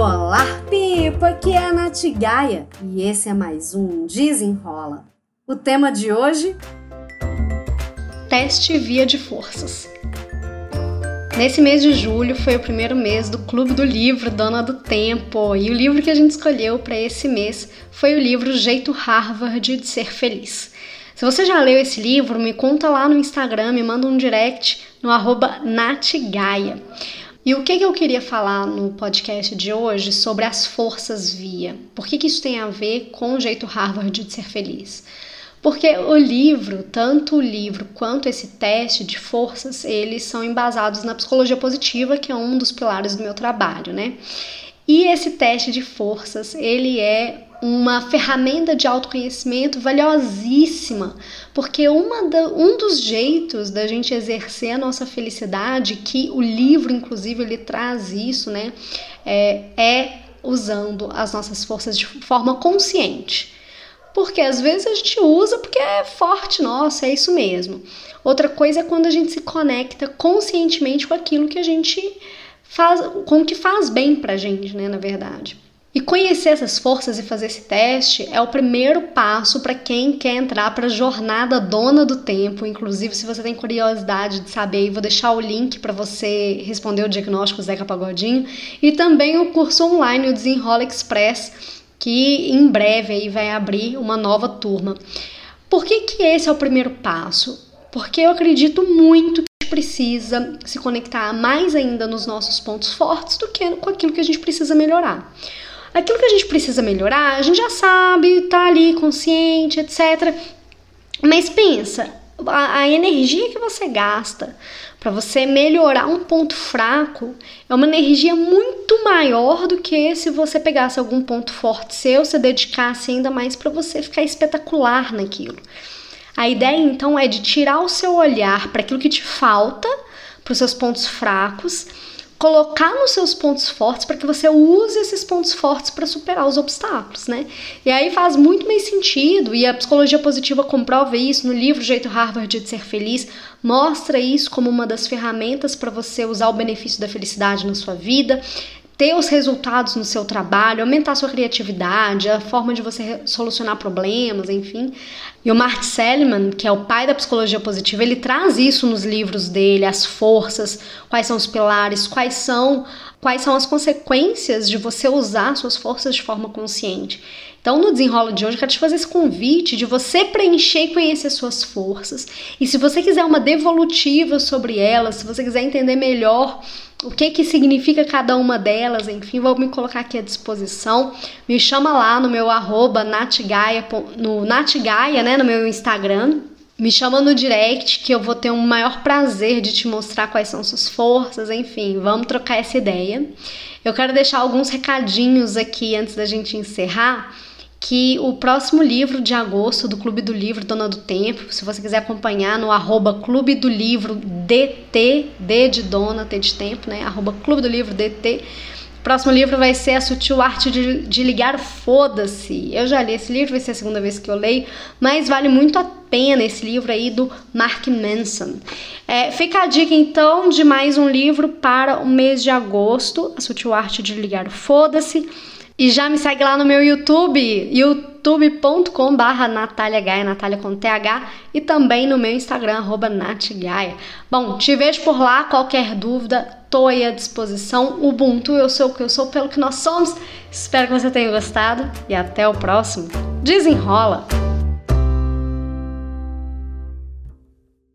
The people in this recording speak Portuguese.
Olá, Pipa! Aqui é a Nath Gaia e esse é mais um Desenrola. O tema de hoje? Teste via de forças. Nesse mês de julho foi o primeiro mês do Clube do Livro Dona do Tempo e o livro que a gente escolheu para esse mês foi o livro Jeito Harvard de Ser Feliz. Se você já leu esse livro, me conta lá no Instagram, me manda um direct no arroba natgaia. E o que, que eu queria falar no podcast de hoje sobre as forças via? Por que, que isso tem a ver com o jeito Harvard de ser feliz? Porque o livro, tanto o livro quanto esse teste de forças, eles são embasados na psicologia positiva, que é um dos pilares do meu trabalho, né? E esse teste de forças, ele é uma ferramenta de autoconhecimento valiosíssima, porque uma da, um dos jeitos da gente exercer a nossa felicidade, que o livro, inclusive, ele traz isso, né, é, é usando as nossas forças de forma consciente. Porque às vezes a gente usa porque é forte, nossa, é isso mesmo. Outra coisa é quando a gente se conecta conscientemente com aquilo que a gente faz, com o que faz bem pra gente, né, na verdade. E conhecer essas forças e fazer esse teste é o primeiro passo para quem quer entrar para a jornada dona do tempo. Inclusive, se você tem curiosidade de saber, vou deixar o link para você responder o diagnóstico Zeca Pagodinho e também o curso online, o Desenrola Express, que em breve aí vai abrir uma nova turma. Por que, que esse é o primeiro passo? Porque eu acredito muito a precisa se conectar mais ainda nos nossos pontos fortes do que com aquilo que a gente precisa melhorar. Aquilo que a gente precisa melhorar, a gente já sabe, tá ali consciente, etc. Mas pensa, a, a energia que você gasta para você melhorar um ponto fraco é uma energia muito maior do que se você pegasse algum ponto forte seu, se dedicasse ainda mais para você ficar espetacular naquilo. A ideia então é de tirar o seu olhar para aquilo que te falta, para os seus pontos fracos colocar nos seus pontos fortes para que você use esses pontos fortes para superar os obstáculos, né? E aí faz muito mais sentido, e a psicologia positiva comprova isso no livro Jeito Harvard de Ser Feliz, mostra isso como uma das ferramentas para você usar o benefício da felicidade na sua vida ter os resultados no seu trabalho, aumentar sua criatividade, a forma de você solucionar problemas, enfim. E o Mark Seligman, que é o pai da psicologia positiva, ele traz isso nos livros dele, as forças, quais são os pilares, quais são quais são as consequências de você usar suas forças de forma consciente. Então, no desenrolo de hoje, eu quero te fazer esse convite de você preencher e conhecer suas forças. E se você quiser uma devolutiva sobre elas, se você quiser entender melhor o que que significa cada uma delas, enfim, vou me colocar aqui à disposição. Me chama lá no meu arroba natgaia, no natgaia, né, no meu Instagram. Me chama no direct que eu vou ter um maior prazer de te mostrar quais são suas forças, enfim, vamos trocar essa ideia. Eu quero deixar alguns recadinhos aqui antes da gente encerrar que o próximo livro de agosto do Clube do Livro Dona do Tempo, se você quiser acompanhar no arroba Clube do Livro DT, D de Dona, T de Tempo, né? Arroba Clube do Livro DT. O próximo livro vai ser A Sutil Arte de, de Ligar Foda-se. Eu já li esse livro, vai ser a segunda vez que eu leio, mas vale muito a pena esse livro aí do Mark Manson. É, fica a dica então de mais um livro para o mês de agosto, A Sutil Arte de Ligar Foda-se. E já me segue lá no meu YouTube, youtube.com barra Natália Gaia, Natália com TH, e também no meu Instagram, arroba natgaia. Bom, te vejo por lá, qualquer dúvida, tô aí à disposição. Ubuntu, eu sou o que eu sou, pelo que nós somos. Espero que você tenha gostado e até o próximo. Desenrola!